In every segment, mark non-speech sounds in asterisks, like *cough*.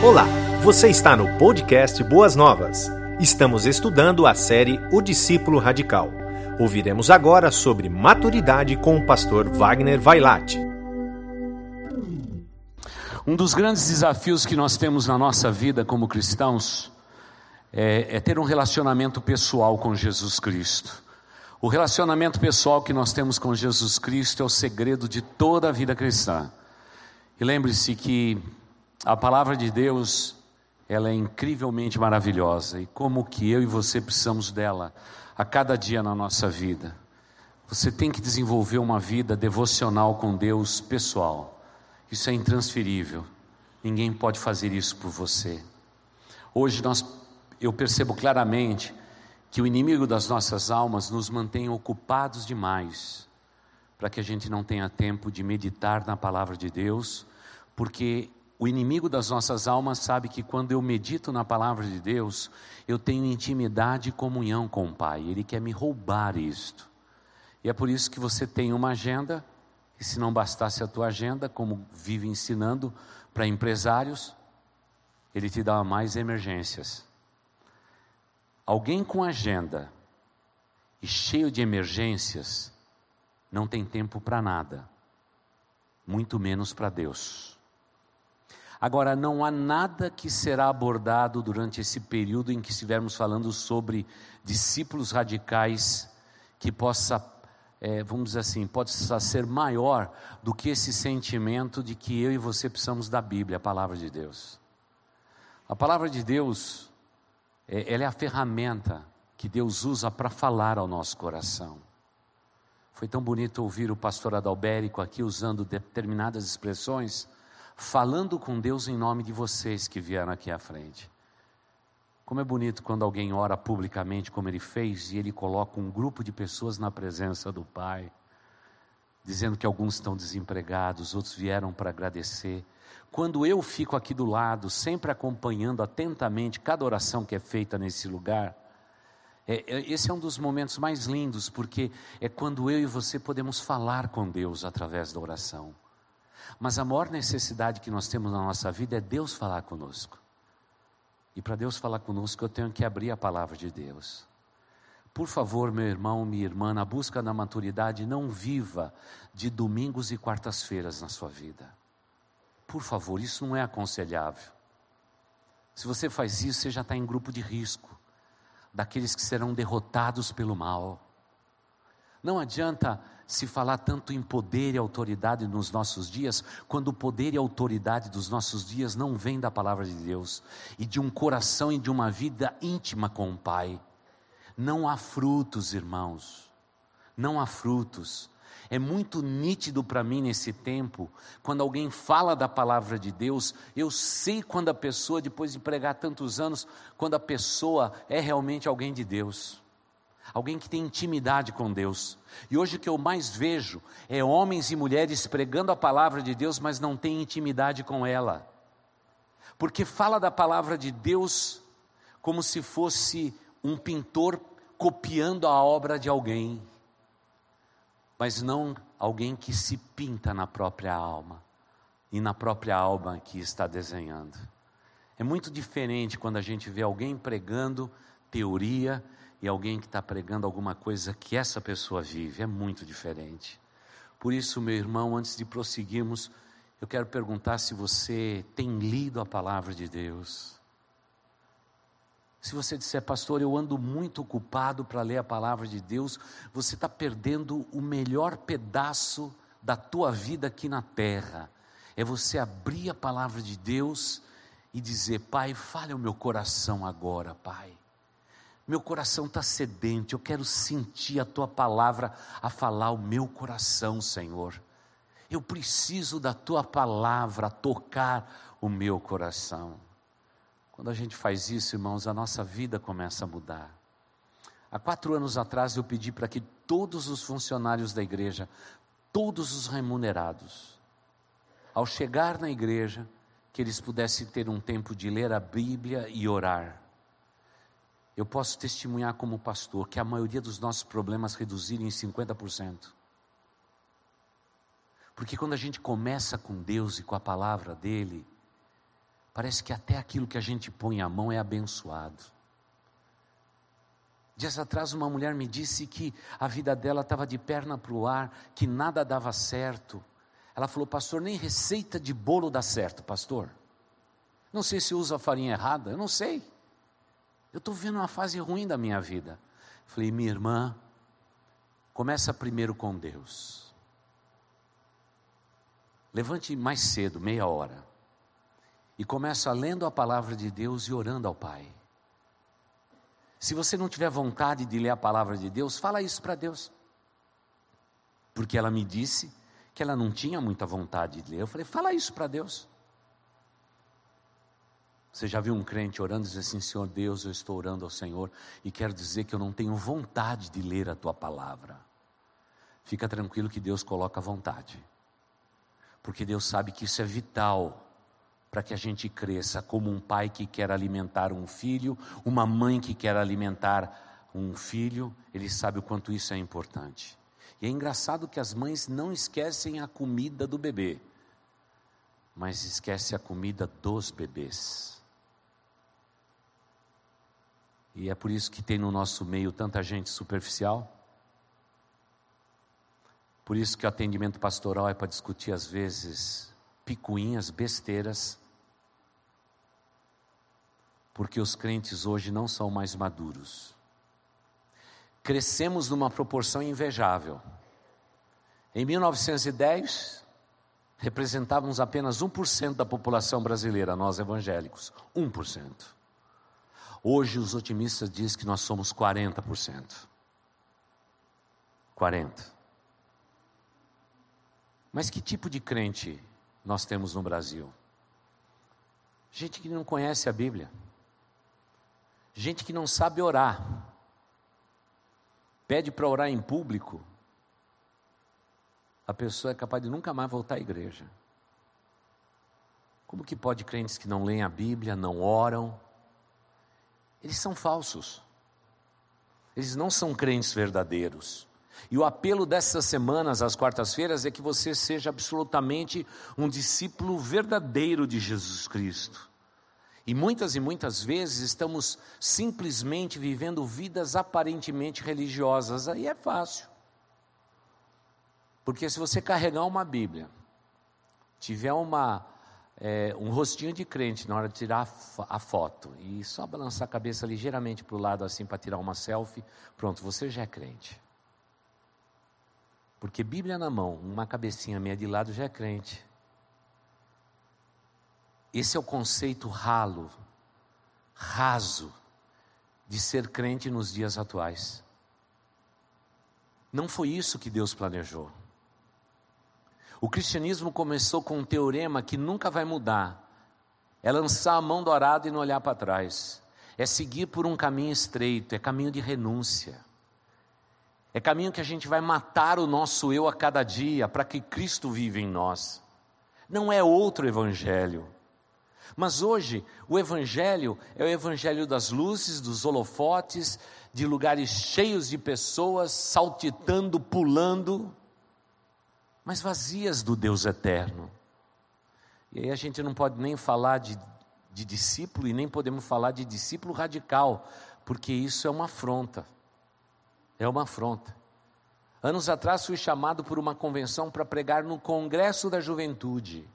Olá, você está no podcast Boas Novas. Estamos estudando a série O Discípulo Radical. Ouviremos agora sobre maturidade com o pastor Wagner Vailate. Um dos grandes desafios que nós temos na nossa vida como cristãos é, é ter um relacionamento pessoal com Jesus Cristo. O relacionamento pessoal que nós temos com Jesus Cristo é o segredo de toda a vida cristã. E lembre-se que a palavra de Deus, ela é incrivelmente maravilhosa e como que eu e você precisamos dela a cada dia na nossa vida. Você tem que desenvolver uma vida devocional com Deus pessoal. Isso é intransferível. Ninguém pode fazer isso por você. Hoje nós eu percebo claramente que o inimigo das nossas almas nos mantém ocupados demais para que a gente não tenha tempo de meditar na palavra de Deus, porque o inimigo das nossas almas sabe que quando eu medito na palavra de Deus, eu tenho intimidade e comunhão com o Pai. Ele quer me roubar isto. E é por isso que você tem uma agenda, e se não bastasse a tua agenda, como vive ensinando para empresários, ele te dá mais emergências. Alguém com agenda e cheio de emergências não tem tempo para nada, muito menos para Deus. Agora, não há nada que será abordado durante esse período em que estivermos falando sobre discípulos radicais que possa, é, vamos dizer assim, possa ser maior do que esse sentimento de que eu e você precisamos da Bíblia, a palavra de Deus. A palavra de Deus é, ela é a ferramenta que Deus usa para falar ao nosso coração. Foi tão bonito ouvir o pastor Adalberico aqui usando determinadas expressões, falando com Deus em nome de vocês que vieram aqui à frente. Como é bonito quando alguém ora publicamente, como ele fez, e ele coloca um grupo de pessoas na presença do Pai, dizendo que alguns estão desempregados, outros vieram para agradecer. Quando eu fico aqui do lado, sempre acompanhando atentamente cada oração que é feita nesse lugar, é, é, esse é um dos momentos mais lindos, porque é quando eu e você podemos falar com Deus através da oração. Mas a maior necessidade que nós temos na nossa vida é Deus falar conosco. E para Deus falar conosco, eu tenho que abrir a palavra de Deus. Por favor, meu irmão, minha irmã, na busca da maturidade, não viva de domingos e quartas-feiras na sua vida. Por favor, isso não é aconselhável. Se você faz isso, você já está em grupo de risco, daqueles que serão derrotados pelo mal. Não adianta se falar tanto em poder e autoridade nos nossos dias, quando o poder e autoridade dos nossos dias não vem da palavra de Deus e de um coração e de uma vida íntima com o Pai. Não há frutos, irmãos, não há frutos. É muito nítido para mim nesse tempo, quando alguém fala da palavra de Deus, eu sei quando a pessoa, depois de pregar tantos anos, quando a pessoa é realmente alguém de Deus, alguém que tem intimidade com Deus. E hoje o que eu mais vejo é homens e mulheres pregando a palavra de Deus, mas não têm intimidade com ela, porque fala da palavra de Deus como se fosse um pintor copiando a obra de alguém mas não alguém que se pinta na própria alma e na própria alma que está desenhando. É muito diferente quando a gente vê alguém pregando teoria e alguém que está pregando alguma coisa que essa pessoa vive. É muito diferente. Por isso, meu irmão, antes de prosseguirmos, eu quero perguntar se você tem lido a palavra de Deus. Se você disser, pastor, eu ando muito ocupado para ler a palavra de Deus, você está perdendo o melhor pedaço da tua vida aqui na terra. É você abrir a palavra de Deus e dizer: Pai, fale o meu coração agora, Pai. Meu coração está sedente, eu quero sentir a tua palavra a falar o meu coração, Senhor. Eu preciso da tua palavra a tocar o meu coração. Quando a gente faz isso, irmãos, a nossa vida começa a mudar. Há quatro anos atrás eu pedi para que todos os funcionários da igreja, todos os remunerados, ao chegar na igreja, que eles pudessem ter um tempo de ler a Bíblia e orar. Eu posso testemunhar como pastor que a maioria dos nossos problemas reduziram em 50%. Porque quando a gente começa com Deus e com a palavra dele, parece que até aquilo que a gente põe a mão é abençoado. Dias atrás, uma mulher me disse que a vida dela estava de perna para o ar, que nada dava certo. Ela falou, pastor, nem receita de bolo dá certo, pastor. Não sei se usa a farinha errada, eu não sei. Eu estou vendo uma fase ruim da minha vida. Falei, minha irmã, começa primeiro com Deus. Levante mais cedo, meia hora, e começa lendo a palavra de Deus e orando ao Pai. Se você não tiver vontade de ler a palavra de Deus, fala isso para Deus. Porque ela me disse que ela não tinha muita vontade de ler. Eu falei, fala isso para Deus. Você já viu um crente orando e dizer assim: Senhor Deus, eu estou orando ao Senhor e quero dizer que eu não tenho vontade de ler a tua palavra. Fica tranquilo que Deus coloca vontade, porque Deus sabe que isso é vital para que a gente cresça como um pai que quer alimentar um filho, uma mãe que quer alimentar um filho, ele sabe o quanto isso é importante. E é engraçado que as mães não esquecem a comida do bebê, mas esquecem a comida dos bebês. E é por isso que tem no nosso meio tanta gente superficial. Por isso que o atendimento pastoral é para discutir, às vezes, picuinhas, besteiras. Porque os crentes hoje não são mais maduros. Crescemos numa proporção invejável. Em 1910, representávamos apenas 1% da população brasileira, nós evangélicos. 1%. Hoje os otimistas dizem que nós somos 40%. 40%. Mas que tipo de crente nós temos no Brasil? Gente que não conhece a Bíblia. Gente que não sabe orar. Pede para orar em público. A pessoa é capaz de nunca mais voltar à igreja. Como que pode crentes que não leem a Bíblia, não oram, eles são falsos. Eles não são crentes verdadeiros. E o apelo dessas semanas, às quartas-feiras, é que você seja absolutamente um discípulo verdadeiro de Jesus Cristo. E muitas e muitas vezes estamos simplesmente vivendo vidas aparentemente religiosas. Aí é fácil. Porque se você carregar uma Bíblia, tiver uma é, um rostinho de crente na hora de tirar a foto e só balançar a cabeça ligeiramente para o lado assim para tirar uma selfie, pronto, você já é crente. Porque Bíblia na mão, uma cabecinha meia de lado já é crente. Esse é o conceito ralo, raso, de ser crente nos dias atuais. Não foi isso que Deus planejou. O cristianismo começou com um teorema que nunca vai mudar: é lançar a mão do arado e não olhar para trás, é seguir por um caminho estreito, é caminho de renúncia, é caminho que a gente vai matar o nosso eu a cada dia para que Cristo viva em nós. Não é outro evangelho. Mas hoje, o Evangelho é o Evangelho das luzes, dos holofotes, de lugares cheios de pessoas saltitando, pulando, mas vazias do Deus eterno. E aí a gente não pode nem falar de, de discípulo e nem podemos falar de discípulo radical, porque isso é uma afronta. É uma afronta. Anos atrás fui chamado por uma convenção para pregar no Congresso da Juventude.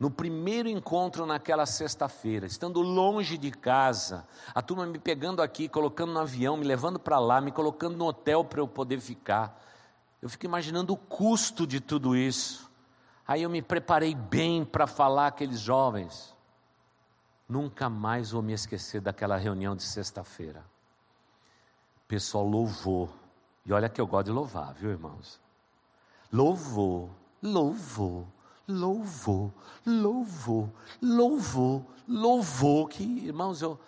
No primeiro encontro naquela sexta-feira, estando longe de casa, a turma me pegando aqui, colocando no avião, me levando para lá, me colocando no hotel para eu poder ficar. Eu fico imaginando o custo de tudo isso. Aí eu me preparei bem para falar aqueles jovens. Nunca mais vou me esquecer daquela reunião de sexta-feira. O pessoal louvou. E olha que eu gosto de louvar, viu, irmãos? Louvou, louvou, louvou, louvou, louvou, louvou. Que, irmãos, eu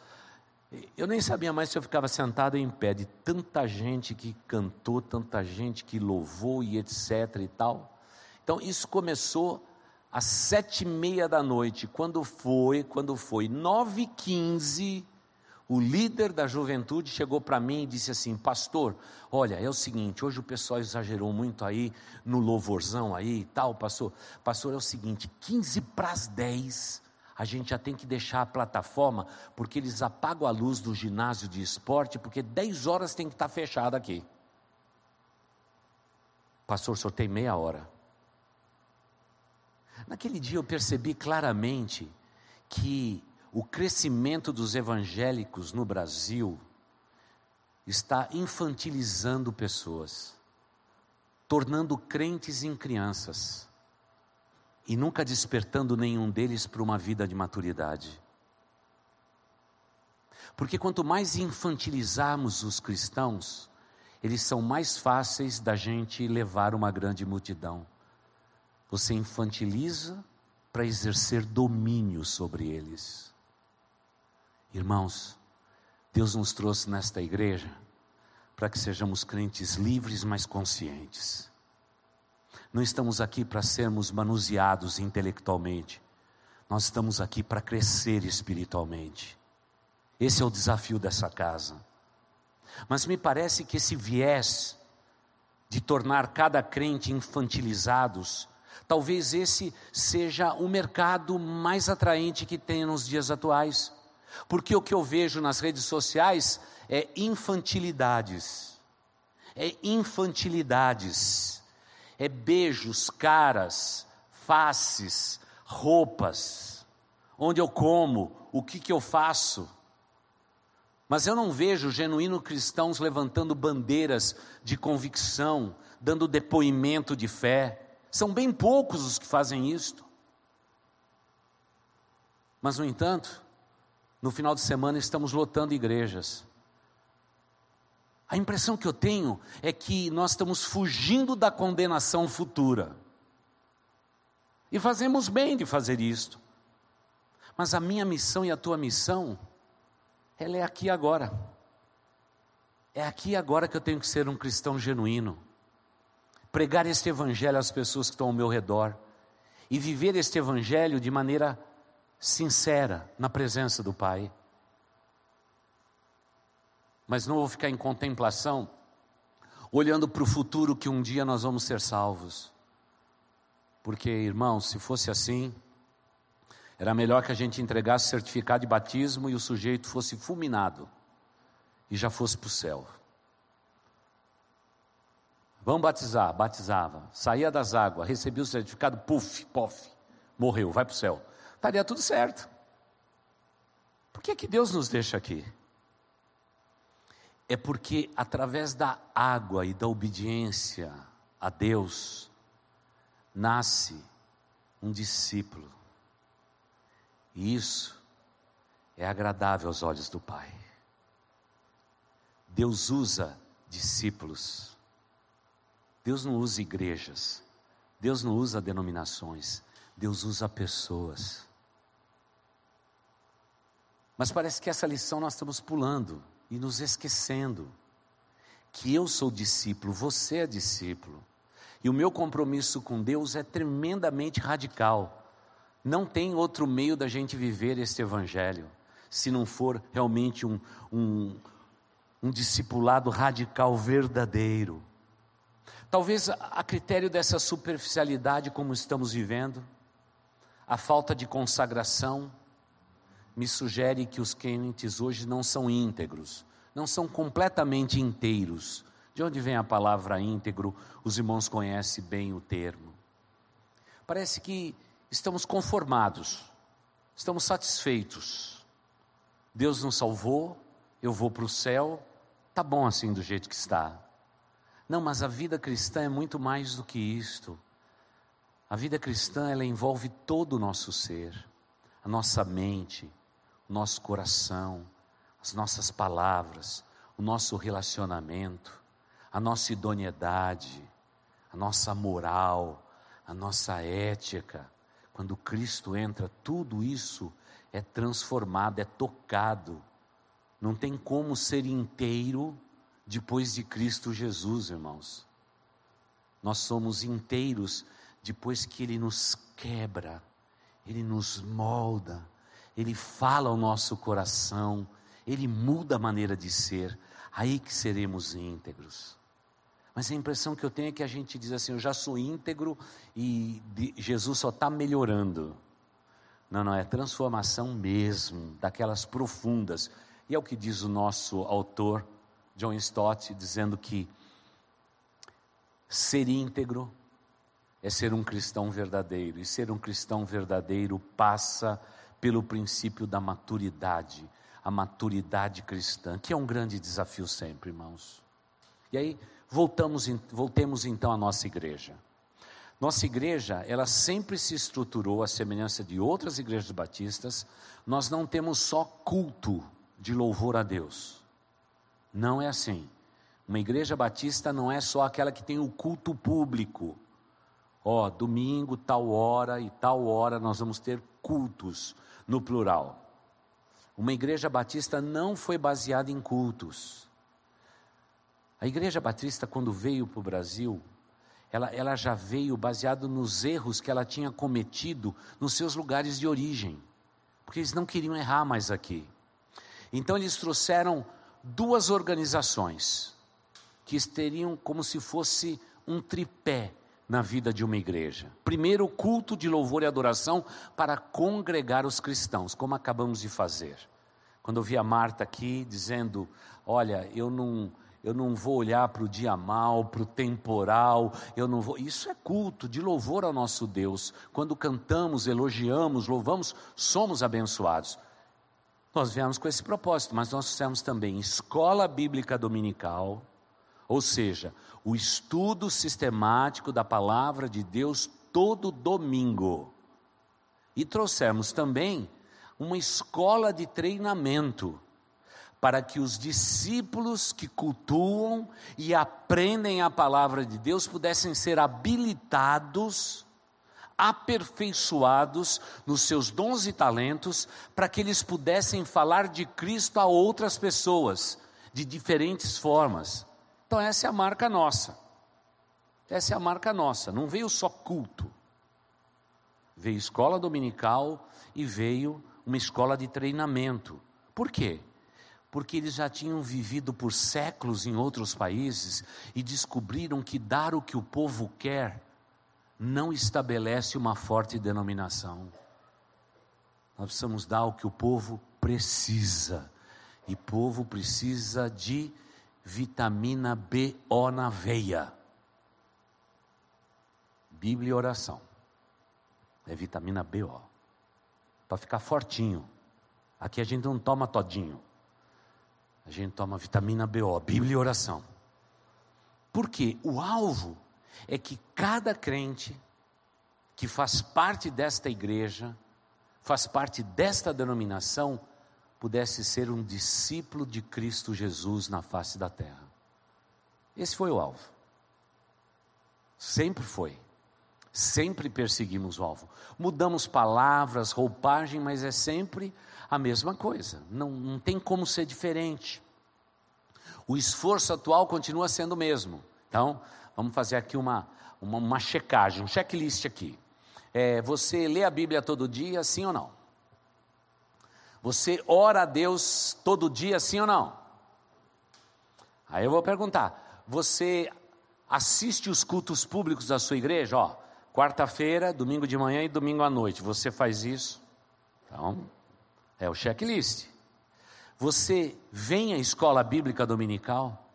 eu nem sabia mais se eu ficava sentado em pé, de tanta gente que cantou, tanta gente que louvou e etc e tal. Então isso começou às sete e meia da noite, quando foi, quando foi? Nove e quinze, o líder da juventude chegou para mim e disse assim, pastor, olha, é o seguinte, hoje o pessoal exagerou muito aí no louvorzão aí e tal, pastor, pastor, é o seguinte, quinze para as dez, a gente já tem que deixar a plataforma, porque eles apagam a luz do ginásio de esporte, porque 10 horas tem que estar fechado aqui. Pastor, só tem meia hora. Naquele dia eu percebi claramente que o crescimento dos evangélicos no Brasil está infantilizando pessoas, tornando crentes em crianças e nunca despertando nenhum deles para uma vida de maturidade. Porque quanto mais infantilizarmos os cristãos, eles são mais fáceis da gente levar uma grande multidão. Você infantiliza para exercer domínio sobre eles. Irmãos, Deus nos trouxe nesta igreja para que sejamos crentes livres, mas conscientes. Não estamos aqui para sermos manuseados intelectualmente, nós estamos aqui para crescer espiritualmente. Esse é o desafio dessa casa. Mas me parece que esse viés de tornar cada crente infantilizados, talvez esse seja o mercado mais atraente que tem nos dias atuais. Porque o que eu vejo nas redes sociais é infantilidades. É infantilidades. É beijos, caras, faces, roupas. Onde eu como, o que, que eu faço. Mas eu não vejo genuínos cristãos levantando bandeiras de convicção, dando depoimento de fé. São bem poucos os que fazem isto. Mas, no entanto, no final de semana estamos lotando igrejas. A impressão que eu tenho é que nós estamos fugindo da condenação futura. E fazemos bem de fazer isto. Mas a minha missão e a tua missão, ela é aqui agora. É aqui agora que eu tenho que ser um cristão genuíno. Pregar este evangelho às pessoas que estão ao meu redor. E viver este evangelho de maneira sincera na presença do Pai. Mas não vou ficar em contemplação, olhando para o futuro que um dia nós vamos ser salvos. Porque, irmãos, se fosse assim, era melhor que a gente entregasse certificado de batismo e o sujeito fosse fulminado e já fosse para o céu. Vamos batizar, batizava, saía das águas, recebia o certificado, puf, pof, morreu, vai para o céu estaria tudo certo. Por que, que Deus nos deixa aqui? É porque através da água e da obediência a Deus, nasce um discípulo. E isso é agradável aos olhos do Pai. Deus usa discípulos. Deus não usa igrejas. Deus não usa denominações. Deus usa pessoas. Mas parece que essa lição nós estamos pulando e nos esquecendo que eu sou discípulo, você é discípulo. E o meu compromisso com Deus é tremendamente radical. Não tem outro meio da gente viver este evangelho, se não for realmente um, um, um discipulado radical verdadeiro. Talvez a critério dessa superficialidade como estamos vivendo, a falta de consagração, me sugere que os crentes hoje não são íntegros, não são completamente inteiros. De onde vem a palavra íntegro? Os irmãos conhecem bem o termo. Parece que estamos conformados, estamos satisfeitos. Deus nos salvou, eu vou para o céu, tá bom assim do jeito que está. Não, mas a vida cristã é muito mais do que isto. A vida cristã ela envolve todo o nosso ser, a nossa mente, nosso coração, as nossas palavras, o nosso relacionamento, a nossa idoneidade, a nossa moral, a nossa ética. Quando Cristo entra, tudo isso é transformado, é tocado. Não tem como ser inteiro depois de Cristo Jesus, irmãos. Nós somos inteiros depois que Ele nos quebra, Ele nos molda, ele fala ao nosso coração, Ele muda a maneira de ser, aí que seremos íntegros. Mas a impressão que eu tenho é que a gente diz assim: eu já sou íntegro e Jesus só está melhorando. Não, não, é transformação mesmo, daquelas profundas. E é o que diz o nosso autor, John Stott, dizendo que ser íntegro é ser um cristão verdadeiro, e ser um cristão verdadeiro passa pelo princípio da maturidade, a maturidade cristã, que é um grande desafio sempre, irmãos. E aí, voltamos, voltemos então à nossa igreja. Nossa igreja, ela sempre se estruturou à semelhança de outras igrejas batistas. Nós não temos só culto de louvor a Deus. Não é assim. Uma igreja batista não é só aquela que tem o culto público. Ó, oh, domingo, tal hora e tal hora nós vamos ter cultos no plural. Uma igreja batista não foi baseada em cultos. A igreja batista, quando veio para o Brasil, ela, ela já veio baseado nos erros que ela tinha cometido nos seus lugares de origem, porque eles não queriam errar mais aqui. Então eles trouxeram duas organizações que teriam como se fosse um tripé na vida de uma igreja. Primeiro, o culto de louvor e adoração para congregar os cristãos, como acabamos de fazer. Quando eu vi a Marta aqui dizendo: Olha, eu não eu não vou olhar para o dia mal, para o temporal, eu não vou. Isso é culto de louvor ao nosso Deus. Quando cantamos, elogiamos, louvamos, somos abençoados. Nós viemos com esse propósito, mas nós fizemos também escola bíblica dominical, ou seja, o estudo sistemático da palavra de Deus todo domingo. E trouxemos também uma escola de treinamento para que os discípulos que cultuam e aprendem a palavra de Deus pudessem ser habilitados, aperfeiçoados nos seus dons e talentos, para que eles pudessem falar de Cristo a outras pessoas, de diferentes formas. Então, essa é a marca nossa. Essa é a marca nossa. Não veio só culto, veio escola dominical e veio uma escola de treinamento. Por quê? porque eles já tinham vivido por séculos em outros países e descobriram que dar o que o povo quer não estabelece uma forte denominação. Nós precisamos dar o que o povo precisa. E povo precisa de vitamina BO na veia. Bíblia e oração. É vitamina BO. Para ficar fortinho. Aqui a gente não toma todinho a gente toma vitamina BO, Bíblia e oração. Porque o alvo é que cada crente que faz parte desta igreja, faz parte desta denominação, pudesse ser um discípulo de Cristo Jesus na face da terra. Esse foi o alvo. Sempre foi. Sempre perseguimos o alvo. Mudamos palavras, roupagem, mas é sempre a mesma coisa, não, não tem como ser diferente. O esforço atual continua sendo o mesmo. Então, vamos fazer aqui uma, uma, uma checagem, um checklist aqui. É, você lê a Bíblia todo dia, sim ou não? Você ora a Deus todo dia, sim ou não? Aí eu vou perguntar: você assiste os cultos públicos da sua igreja? Ó, quarta-feira, domingo de manhã e domingo à noite. Você faz isso? Então, é o checklist. Você vem à escola bíblica dominical?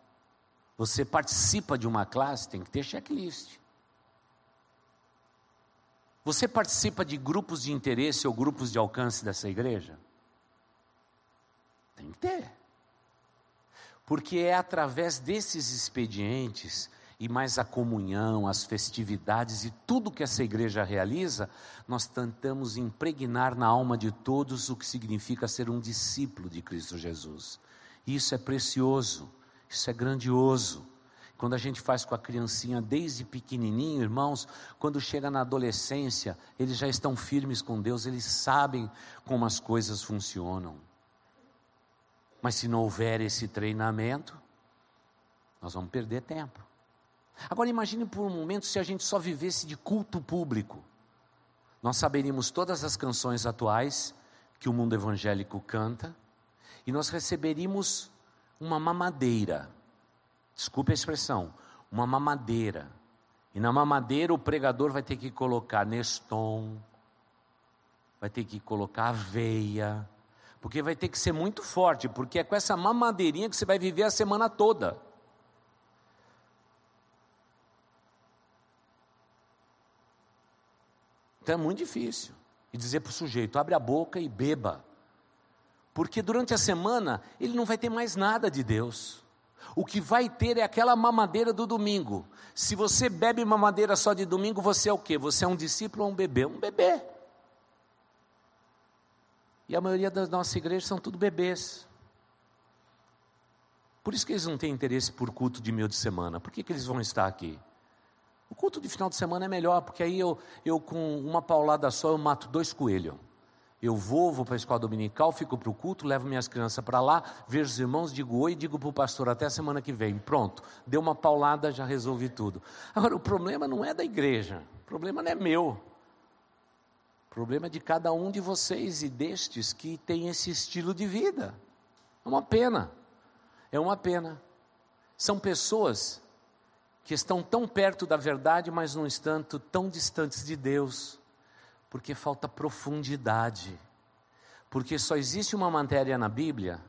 Você participa de uma classe? Tem que ter checklist. Você participa de grupos de interesse ou grupos de alcance dessa igreja? Tem que ter. Porque é através desses expedientes e mais a comunhão, as festividades e tudo que essa igreja realiza, nós tentamos impregnar na alma de todos o que significa ser um discípulo de Cristo Jesus. Isso é precioso, isso é grandioso. Quando a gente faz com a criancinha desde pequenininho, irmãos, quando chega na adolescência, eles já estão firmes com Deus, eles sabem como as coisas funcionam. Mas se não houver esse treinamento, nós vamos perder tempo. Agora imagine por um momento se a gente só vivesse de culto público. Nós saberíamos todas as canções atuais que o mundo evangélico canta e nós receberíamos uma mamadeira. Desculpe a expressão, uma mamadeira. E na mamadeira o pregador vai ter que colocar Neston, vai ter que colocar aveia, porque vai ter que ser muito forte, porque é com essa mamadeirinha que você vai viver a semana toda. Então é muito difícil. E dizer para o sujeito: abre a boca e beba. Porque durante a semana ele não vai ter mais nada de Deus. O que vai ter é aquela mamadeira do domingo. Se você bebe mamadeira só de domingo, você é o quê? Você é um discípulo ou um bebê? Um bebê. E a maioria das nossas igrejas são tudo bebês. Por isso que eles não têm interesse por culto de meio de semana. Por que, que eles vão estar aqui? O culto de final de semana é melhor, porque aí eu, eu com uma paulada só, eu mato dois coelhos. Eu vou, vou para a escola dominical, fico para o culto, levo minhas crianças para lá, vejo os irmãos, digo oi, digo para o pastor até a semana que vem. Pronto, deu uma paulada, já resolvi tudo. Agora, o problema não é da igreja, o problema não é meu. Problema de cada um de vocês e destes que tem esse estilo de vida. É uma pena, é uma pena. São pessoas que estão tão perto da verdade, mas no entanto tão distantes de Deus, porque falta profundidade. Porque só existe uma matéria na Bíblia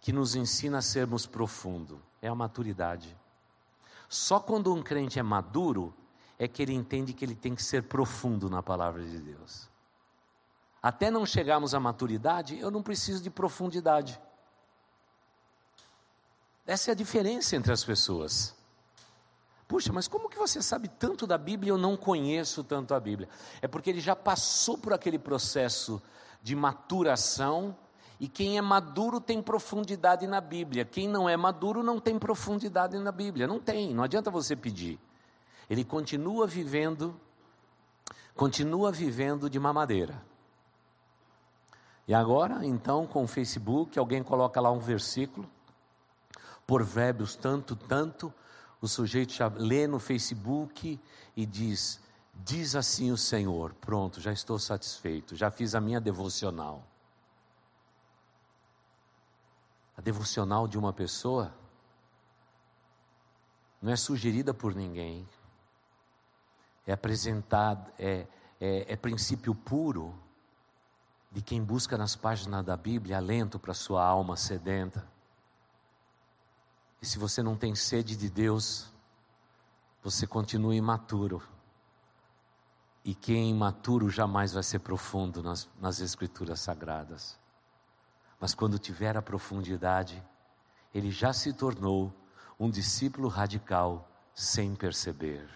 que nos ensina a sermos profundo, é a maturidade. Só quando um crente é maduro é que ele entende que ele tem que ser profundo na palavra de Deus. Até não chegarmos à maturidade, eu não preciso de profundidade. Essa é a diferença entre as pessoas. Puxa, mas como que você sabe tanto da Bíblia e eu não conheço tanto a Bíblia? É porque ele já passou por aquele processo de maturação e quem é maduro tem profundidade na Bíblia. Quem não é maduro não tem profundidade na Bíblia. Não tem, não adianta você pedir. Ele continua vivendo, continua vivendo de mamadeira. E agora, então, com o Facebook, alguém coloca lá um versículo, Provérbios tanto, tanto, o sujeito já lê no Facebook e diz: Diz assim o Senhor, pronto, já estou satisfeito, já fiz a minha devocional. A devocional de uma pessoa não é sugerida por ninguém, é apresentado, é, é, é princípio puro de quem busca nas páginas da Bíblia alento para sua alma sedenta. E se você não tem sede de Deus, você continua imaturo. E quem é imaturo jamais vai ser profundo nas, nas Escrituras Sagradas. Mas quando tiver a profundidade, ele já se tornou um discípulo radical sem perceber.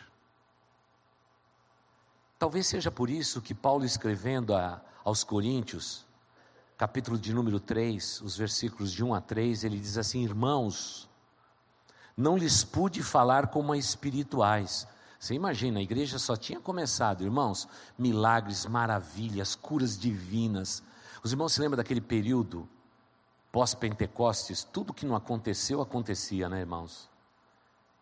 Talvez seja por isso que Paulo, escrevendo a, aos Coríntios, capítulo de número 3, os versículos de 1 a 3, ele diz assim: Irmãos, não lhes pude falar como a espirituais. Você imagina, a igreja só tinha começado, irmãos, milagres, maravilhas, curas divinas. Os irmãos se lembram daquele período pós-Pentecostes? Tudo que não aconteceu, acontecia, né, irmãos?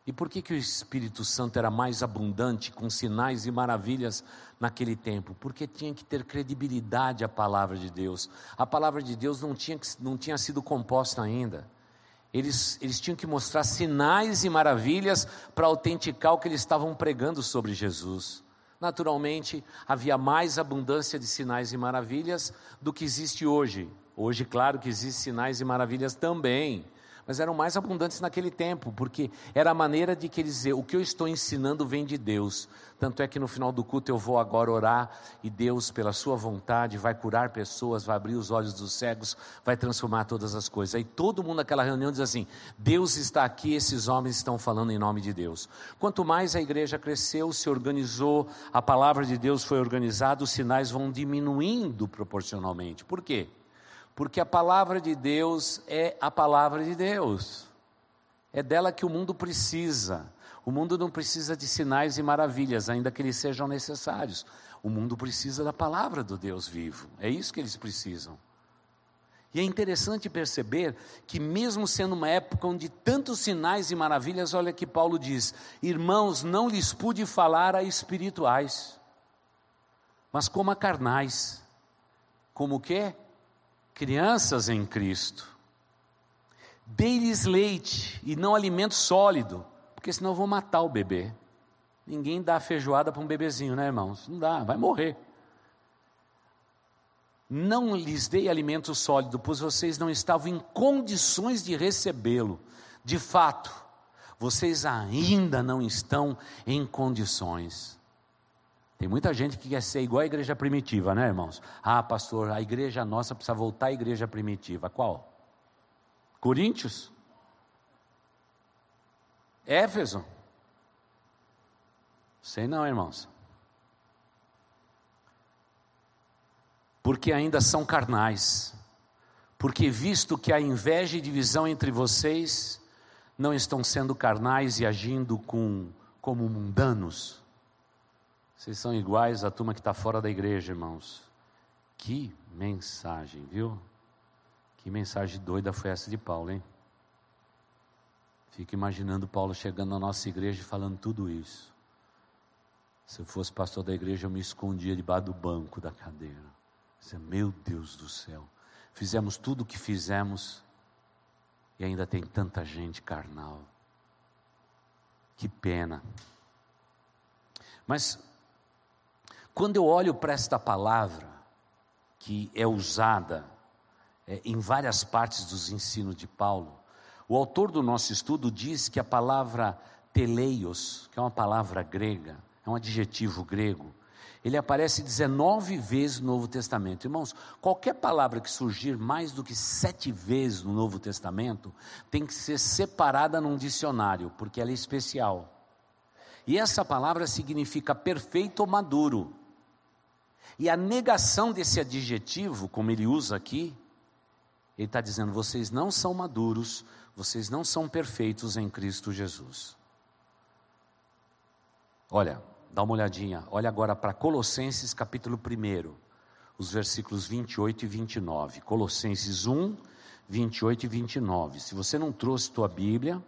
E por que, que o Espírito Santo era mais abundante, com sinais e maravilhas naquele tempo? Porque tinha que ter credibilidade a palavra de Deus. A palavra de Deus não tinha, não tinha sido composta ainda. Eles, eles tinham que mostrar sinais e maravilhas para autenticar o que eles estavam pregando sobre Jesus. Naturalmente, havia mais abundância de sinais e maravilhas do que existe hoje. Hoje, claro que existem sinais e maravilhas também mas eram mais abundantes naquele tempo, porque era a maneira de que eles dizer, o que eu estou ensinando vem de Deus. Tanto é que no final do culto eu vou agora orar e Deus, pela sua vontade, vai curar pessoas, vai abrir os olhos dos cegos, vai transformar todas as coisas. Aí todo mundo naquela reunião diz assim: Deus está aqui, esses homens estão falando em nome de Deus. Quanto mais a igreja cresceu, se organizou, a palavra de Deus foi organizada, os sinais vão diminuindo proporcionalmente. Por quê? Porque a palavra de Deus é a palavra de Deus. É dela que o mundo precisa. O mundo não precisa de sinais e maravilhas, ainda que eles sejam necessários. O mundo precisa da palavra do Deus vivo. É isso que eles precisam. E é interessante perceber que, mesmo sendo uma época onde tantos sinais e maravilhas, olha que Paulo diz: Irmãos, não lhes pude falar a espirituais, mas como a carnais. Como o quê? Crianças em Cristo. Dê-lhes leite e não alimento sólido, porque senão eu vou matar o bebê. Ninguém dá feijoada para um bebezinho, né, irmãos? Não dá, vai morrer. Não lhes dei alimento sólido, pois vocês não estavam em condições de recebê-lo. De fato, vocês ainda não estão em condições. Tem muita gente que quer ser igual à igreja primitiva, né, irmãos? Ah, pastor, a igreja nossa precisa voltar à igreja primitiva. Qual? Coríntios? Éfeso? Sei não, irmãos. Porque ainda são carnais. Porque visto que há inveja e divisão entre vocês, não estão sendo carnais e agindo com, como mundanos. Vocês são iguais à turma que está fora da igreja, irmãos. Que mensagem, viu? Que mensagem doida foi essa de Paulo, hein? Fico imaginando Paulo chegando na nossa igreja e falando tudo isso. Se eu fosse pastor da igreja, eu me escondia debaixo do banco da cadeira. Dizia, meu Deus do céu, fizemos tudo o que fizemos e ainda tem tanta gente carnal. Que pena. Mas, quando eu olho para esta palavra, que é usada é, em várias partes dos ensinos de Paulo, o autor do nosso estudo diz que a palavra teleios, que é uma palavra grega, é um adjetivo grego, ele aparece 19 vezes no Novo Testamento. Irmãos, qualquer palavra que surgir mais do que sete vezes no Novo Testamento tem que ser separada num dicionário, porque ela é especial. E essa palavra significa perfeito ou maduro. E a negação desse adjetivo, como ele usa aqui, ele está dizendo: vocês não são maduros, vocês não são perfeitos em Cristo Jesus. Olha, Dá uma olhadinha, olha agora para Colossenses capítulo 1, os versículos 28 e 29. Colossenses 1, 28 e 29. Se você não trouxe tua Bíblia,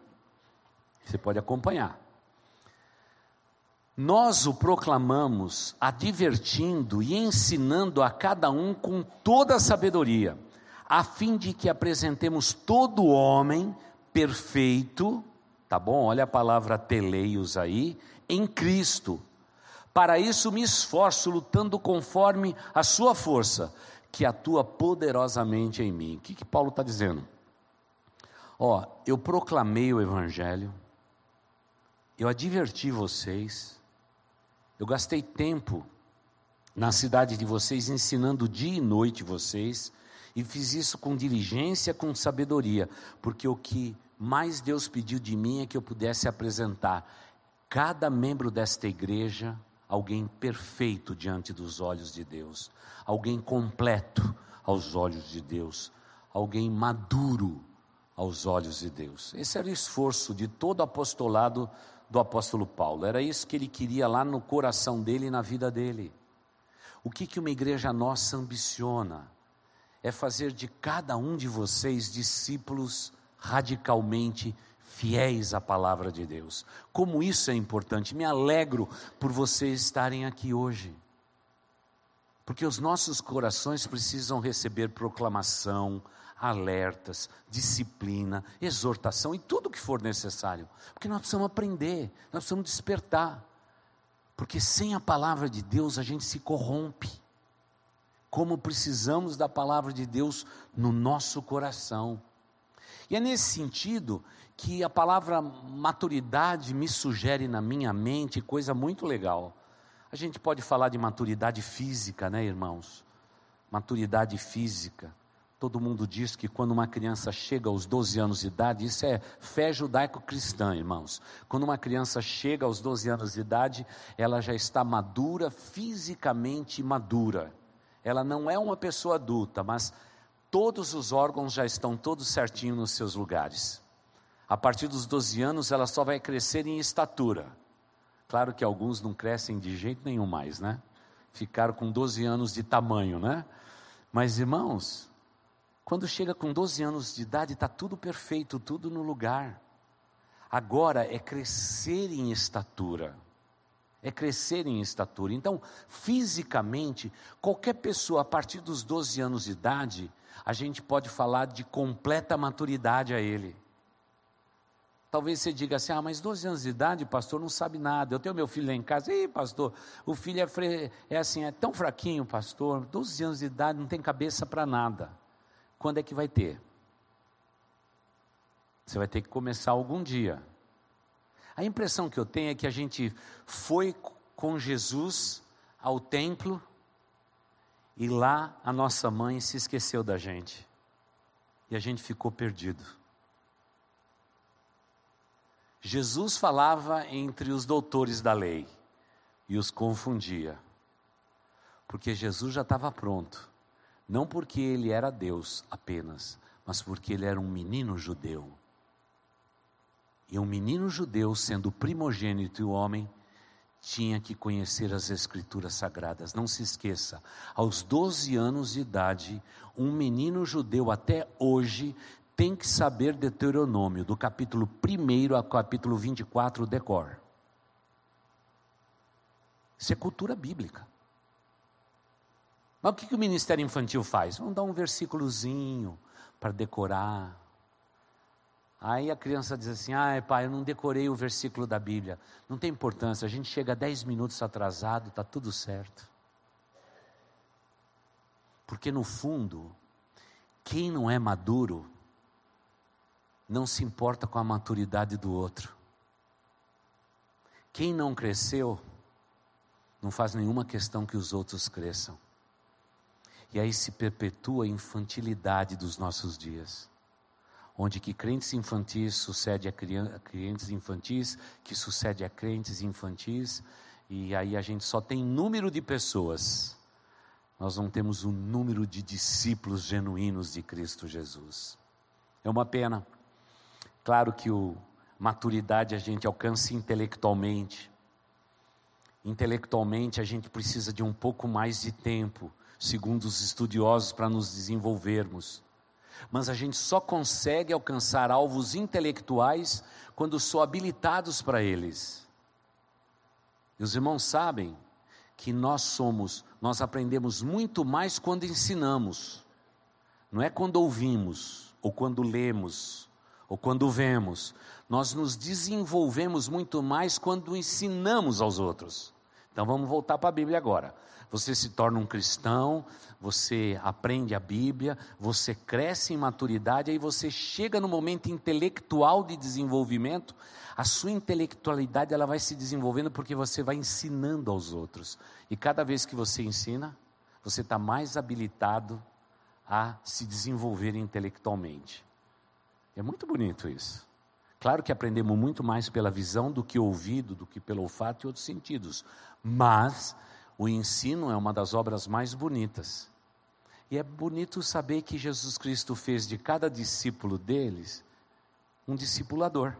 você pode acompanhar. Nós o proclamamos, advertindo e ensinando a cada um com toda a sabedoria, a fim de que apresentemos todo homem perfeito, tá bom? Olha a palavra teleios aí, em Cristo para isso me esforço, lutando conforme a sua força, que atua poderosamente em mim. O que, que Paulo está dizendo? Ó, eu proclamei o Evangelho, eu adverti vocês, eu gastei tempo na cidade de vocês, ensinando dia e noite vocês, e fiz isso com diligência, com sabedoria, porque o que mais Deus pediu de mim é que eu pudesse apresentar cada membro desta igreja alguém perfeito diante dos olhos de Deus, alguém completo aos olhos de Deus, alguém maduro aos olhos de Deus. Esse era o esforço de todo apostolado do apóstolo Paulo, era isso que ele queria lá no coração dele e na vida dele. O que, que uma igreja nossa ambiciona? É fazer de cada um de vocês discípulos radicalmente fiéis à palavra de Deus. Como isso é importante. Me alegro por vocês estarem aqui hoje. Porque os nossos corações precisam receber proclamação, alertas, disciplina, exortação e tudo o que for necessário. Porque nós precisamos aprender, nós precisamos despertar. Porque sem a palavra de Deus a gente se corrompe. Como precisamos da palavra de Deus no nosso coração. E é nesse sentido que a palavra maturidade me sugere na minha mente coisa muito legal. A gente pode falar de maturidade física, né, irmãos? Maturidade física. Todo mundo diz que quando uma criança chega aos 12 anos de idade, isso é fé judaico-cristã, irmãos. Quando uma criança chega aos 12 anos de idade, ela já está madura, fisicamente madura. Ela não é uma pessoa adulta, mas todos os órgãos já estão todos certinhos nos seus lugares. A partir dos 12 anos, ela só vai crescer em estatura. Claro que alguns não crescem de jeito nenhum mais, né? Ficaram com 12 anos de tamanho, né? Mas irmãos, quando chega com 12 anos de idade, está tudo perfeito, tudo no lugar. Agora é crescer em estatura. É crescer em estatura. Então, fisicamente, qualquer pessoa a partir dos 12 anos de idade, a gente pode falar de completa maturidade a ele. Talvez você diga assim: ah, mas 12 anos de idade, pastor, não sabe nada. Eu tenho meu filho lá em casa, ei, pastor, o filho é, fre... é assim, é tão fraquinho, pastor, 12 anos de idade, não tem cabeça para nada. Quando é que vai ter? Você vai ter que começar algum dia. A impressão que eu tenho é que a gente foi com Jesus ao templo e lá a nossa mãe se esqueceu da gente. E a gente ficou perdido. Jesus falava entre os doutores da lei e os confundia. Porque Jesus já estava pronto. Não porque ele era Deus apenas, mas porque ele era um menino judeu. E um menino judeu, sendo primogênito e homem, tinha que conhecer as Escrituras Sagradas. Não se esqueça, aos 12 anos de idade, um menino judeu até hoje tem que saber Deuteronômio, do capítulo 1 ao capítulo 24, decor. Isso é cultura bíblica. Mas o que, que o ministério infantil faz? Vamos dar um versículozinho para decorar. Aí a criança diz assim: ai pai, eu não decorei o versículo da Bíblia. Não tem importância, a gente chega dez minutos atrasado, está tudo certo. Porque no fundo, quem não é maduro, não se importa com a maturidade do outro. Quem não cresceu, não faz nenhuma questão que os outros cresçam. E aí se perpetua a infantilidade dos nossos dias onde que crentes infantis sucede a crentes infantis, que sucede a crentes infantis, e aí a gente só tem número de pessoas, nós não temos o um número de discípulos genuínos de Cristo Jesus. É uma pena. Claro que o maturidade a gente alcança intelectualmente. Intelectualmente a gente precisa de um pouco mais de tempo, segundo os estudiosos, para nos desenvolvermos mas a gente só consegue alcançar alvos intelectuais quando são habilitados para eles. E os irmãos sabem que nós somos, nós aprendemos muito mais quando ensinamos, não é quando ouvimos, ou quando lemos, ou quando vemos. Nós nos desenvolvemos muito mais quando ensinamos aos outros. Então vamos voltar para a Bíblia agora. Você se torna um cristão, você aprende a Bíblia, você cresce em maturidade, aí você chega no momento intelectual de desenvolvimento, a sua intelectualidade ela vai se desenvolvendo porque você vai ensinando aos outros. E cada vez que você ensina, você está mais habilitado a se desenvolver intelectualmente. É muito bonito isso. Claro que aprendemos muito mais pela visão do que ouvido, do que pelo olfato e outros sentidos. Mas o ensino é uma das obras mais bonitas. E é bonito saber que Jesus Cristo fez de cada discípulo deles um discipulador.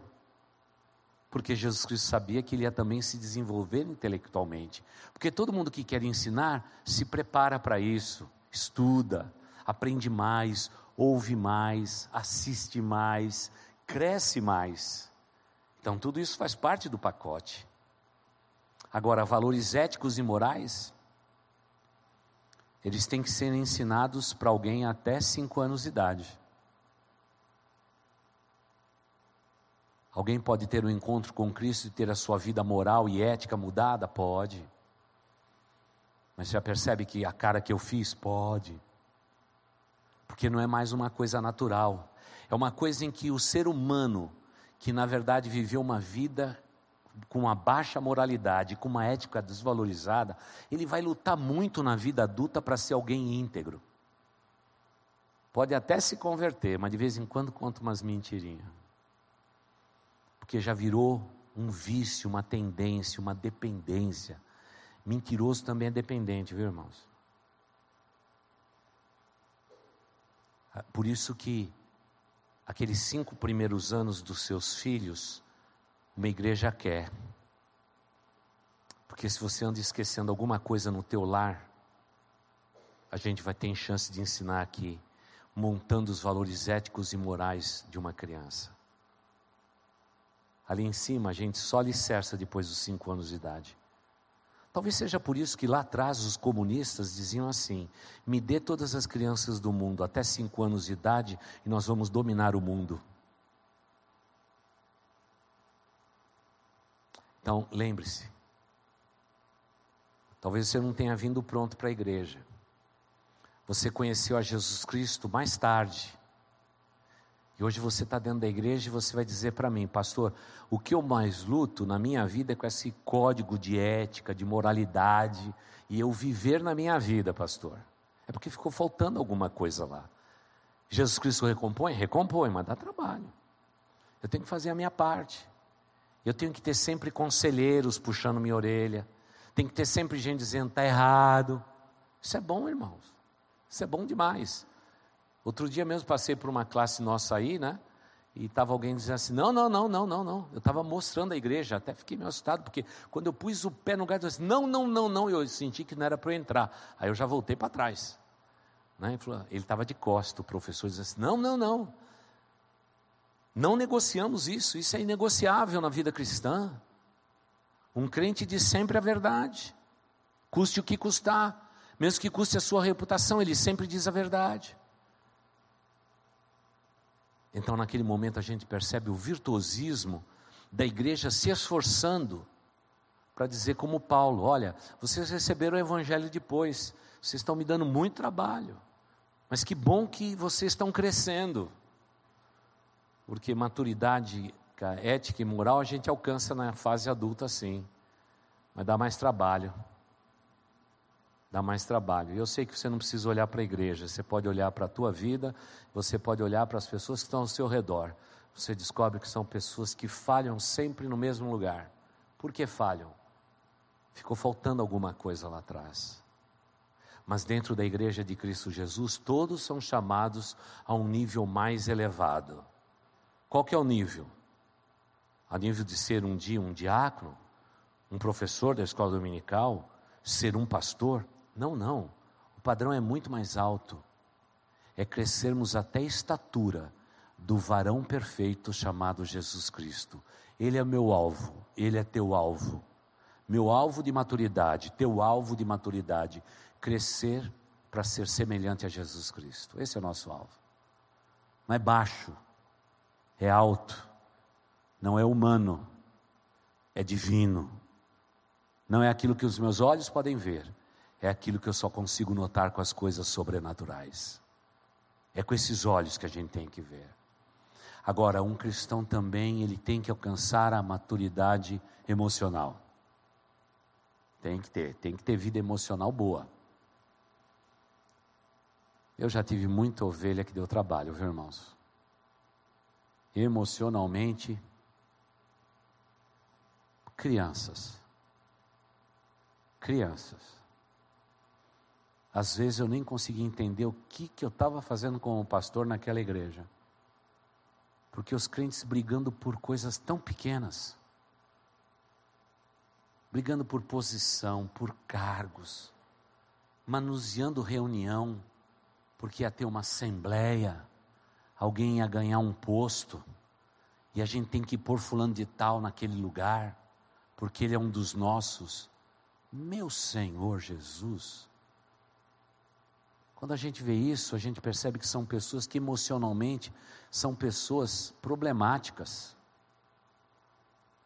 Porque Jesus Cristo sabia que ele ia também se desenvolver intelectualmente. Porque todo mundo que quer ensinar se prepara para isso, estuda, aprende mais, ouve mais, assiste mais, cresce mais. Então tudo isso faz parte do pacote. Agora, valores éticos e morais, eles têm que ser ensinados para alguém até cinco anos de idade. Alguém pode ter um encontro com Cristo e ter a sua vida moral e ética mudada? Pode. Mas já percebe que a cara que eu fiz? Pode. Porque não é mais uma coisa natural. É uma coisa em que o ser humano, que na verdade viveu uma vida com uma baixa moralidade, com uma ética desvalorizada, ele vai lutar muito na vida adulta para ser alguém íntegro. Pode até se converter, mas de vez em quando conta umas mentirinhas. Porque já virou um vício, uma tendência, uma dependência. Mentiroso também é dependente, viu, irmãos? Ah, por isso que aqueles cinco primeiros anos dos seus filhos, uma igreja quer. Porque se você anda esquecendo alguma coisa no teu lar, a gente vai ter chance de ensinar aqui, montando os valores éticos e morais de uma criança. Ali em cima, a gente só alicerça depois dos cinco anos de idade. Talvez seja por isso que lá atrás os comunistas diziam assim: me dê todas as crianças do mundo até cinco anos de idade e nós vamos dominar o mundo. Então, lembre-se. Talvez você não tenha vindo pronto para a igreja. Você conheceu a Jesus Cristo mais tarde. E hoje você está dentro da igreja e você vai dizer para mim, pastor, o que eu mais luto na minha vida é com esse código de ética, de moralidade, e eu viver na minha vida, pastor. É porque ficou faltando alguma coisa lá. Jesus Cristo recompõe? Recompõe, mas dá trabalho. Eu tenho que fazer a minha parte. Eu tenho que ter sempre conselheiros puxando minha orelha. Tem que ter sempre gente dizendo está errado. Isso é bom, irmãos. Isso é bom demais. Outro dia mesmo passei por uma classe nossa aí, né? E estava alguém dizendo assim: não, não, não, não, não, não. Eu estava mostrando a igreja, até fiquei meio assustado, porque quando eu pus o pé no lugar, eu disse: não, não, não, não. Eu senti que não era para eu entrar. Aí eu já voltei para trás. Né? Ele estava de costa, o professor disse assim: não, não, não. Não negociamos isso, isso é inegociável na vida cristã. Um crente diz sempre a verdade, custe o que custar, mesmo que custe a sua reputação, ele sempre diz a verdade. Então, naquele momento, a gente percebe o virtuosismo da igreja se esforçando para dizer, como Paulo: olha, vocês receberam o evangelho depois, vocês estão me dando muito trabalho, mas que bom que vocês estão crescendo, porque maturidade ética e moral a gente alcança na fase adulta, sim, mas dá mais trabalho dá mais trabalho. E eu sei que você não precisa olhar para a igreja, você pode olhar para a tua vida, você pode olhar para as pessoas que estão ao seu redor. Você descobre que são pessoas que falham sempre no mesmo lugar. Por que falham? Ficou faltando alguma coisa lá atrás. Mas dentro da igreja de Cristo Jesus, todos são chamados a um nível mais elevado. Qual que é o nível? A nível de ser um dia um diácono, um professor da escola dominical, ser um pastor? Não, não. O padrão é muito mais alto. É crescermos até a estatura do varão perfeito chamado Jesus Cristo. Ele é meu alvo, ele é teu alvo. Meu alvo de maturidade, teu alvo de maturidade, crescer para ser semelhante a Jesus Cristo. Esse é o nosso alvo. Não é baixo, é alto. Não é humano, é divino. Não é aquilo que os meus olhos podem ver, é aquilo que eu só consigo notar com as coisas sobrenaturais. É com esses olhos que a gente tem que ver. Agora, um cristão também, ele tem que alcançar a maturidade emocional. Tem que ter, tem que ter vida emocional boa. Eu já tive muita ovelha que deu trabalho, viu, irmãos? Emocionalmente, crianças. Crianças. Às vezes eu nem conseguia entender o que, que eu estava fazendo como pastor naquela igreja. Porque os crentes brigando por coisas tão pequenas, brigando por posição, por cargos, manuseando reunião, porque ia ter uma assembleia, alguém ia ganhar um posto, e a gente tem que pôr fulano de tal naquele lugar, porque ele é um dos nossos. Meu Senhor Jesus, quando a gente vê isso, a gente percebe que são pessoas que emocionalmente são pessoas problemáticas.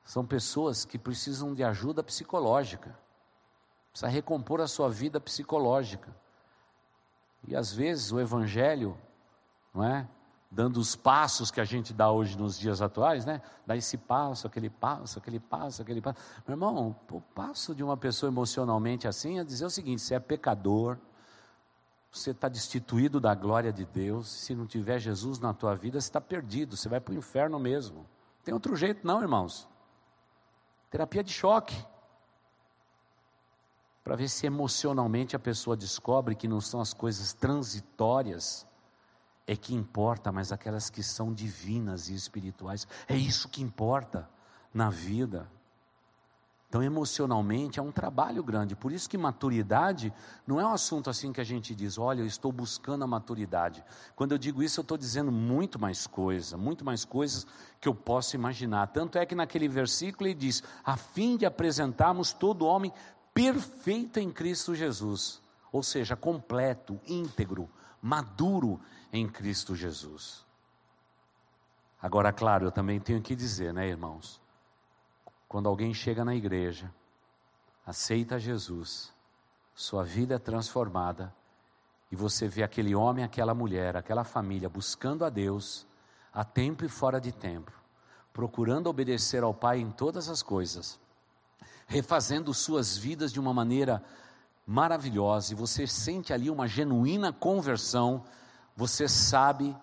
São pessoas que precisam de ajuda psicológica. Precisa recompor a sua vida psicológica. E às vezes o evangelho, não é? Dando os passos que a gente dá hoje nos dias atuais, né? Dá esse passo, aquele passo, aquele passo, aquele passo. Meu irmão, o passo de uma pessoa emocionalmente assim é dizer o seguinte: você é pecador, você está destituído da glória de Deus. Se não tiver Jesus na tua vida, você está perdido. Você vai para o inferno mesmo. Não tem outro jeito, não, irmãos. Terapia de choque. Para ver se emocionalmente a pessoa descobre que não são as coisas transitórias é que importa, mas aquelas que são divinas e espirituais. É isso que importa na vida. Então, emocionalmente é um trabalho grande. Por isso que maturidade não é um assunto assim que a gente diz, olha, eu estou buscando a maturidade. Quando eu digo isso, eu estou dizendo muito mais coisa, muito mais coisas que eu posso imaginar. Tanto é que naquele versículo ele diz, a fim de apresentarmos todo homem perfeito em Cristo Jesus. Ou seja, completo, íntegro, maduro em Cristo Jesus. Agora, claro, eu também tenho que dizer, né, irmãos? quando alguém chega na igreja, aceita Jesus, sua vida é transformada, e você vê aquele homem, aquela mulher, aquela família buscando a Deus, a tempo e fora de tempo, procurando obedecer ao Pai em todas as coisas, refazendo suas vidas de uma maneira maravilhosa, e você sente ali uma genuína conversão, você sabe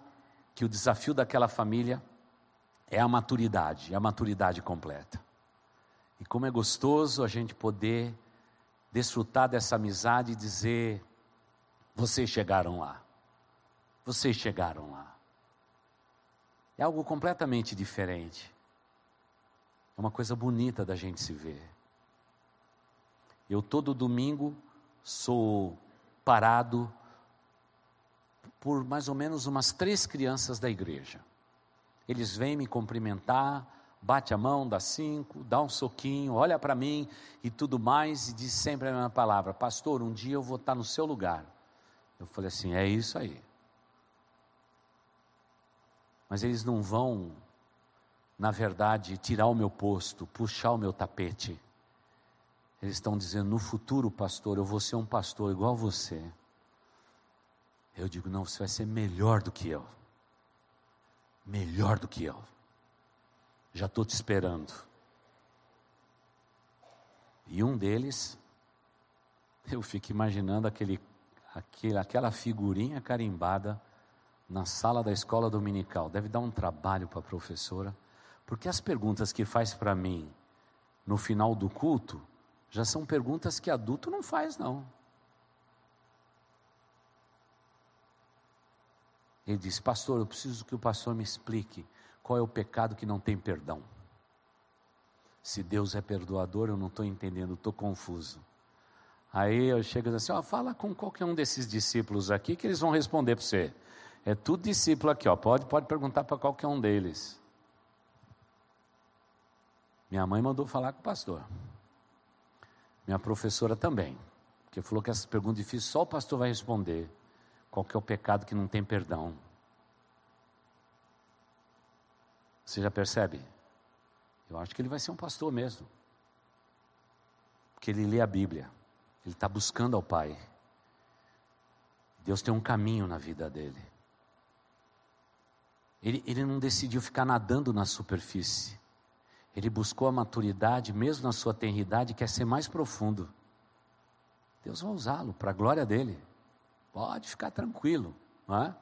que o desafio daquela família é a maturidade, é a maturidade completa. E como é gostoso a gente poder desfrutar dessa amizade e dizer: vocês chegaram lá, vocês chegaram lá. É algo completamente diferente. É uma coisa bonita da gente se ver. Eu todo domingo sou parado por mais ou menos umas três crianças da igreja. Eles vêm me cumprimentar, bate a mão, dá cinco, dá um soquinho, olha para mim e tudo mais, e diz sempre a mesma palavra: Pastor, um dia eu vou estar no seu lugar. Eu falei assim: é isso aí. Mas eles não vão, na verdade, tirar o meu posto, puxar o meu tapete. Eles estão dizendo: no futuro, pastor, eu vou ser um pastor igual você. Eu digo: não, você vai ser melhor do que eu. Melhor do que eu. Já estou te esperando. E um deles, eu fico imaginando aquele, aquele, aquela figurinha carimbada na sala da escola dominical. Deve dar um trabalho para a professora, porque as perguntas que faz para mim no final do culto já são perguntas que adulto não faz, não. Ele disse: Pastor, eu preciso que o pastor me explique qual é o pecado que não tem perdão. Se Deus é perdoador, eu não estou entendendo, estou confuso. Aí eu chego e digo assim: ó, fala com qualquer um desses discípulos aqui que eles vão responder para você. É tudo discípulo aqui, ó. Pode, pode perguntar para qualquer um deles. Minha mãe mandou falar com o pastor. Minha professora também. Porque falou que essas perguntas difíceis só o pastor vai responder. Qual que é o pecado que não tem perdão? Você já percebe? Eu acho que ele vai ser um pastor mesmo. Porque ele lê a Bíblia. Ele está buscando ao Pai. Deus tem um caminho na vida dele. Ele, ele não decidiu ficar nadando na superfície. Ele buscou a maturidade, mesmo na sua tenridade, quer ser mais profundo. Deus vai usá-lo para a glória dele. Pode ficar tranquilo, não é?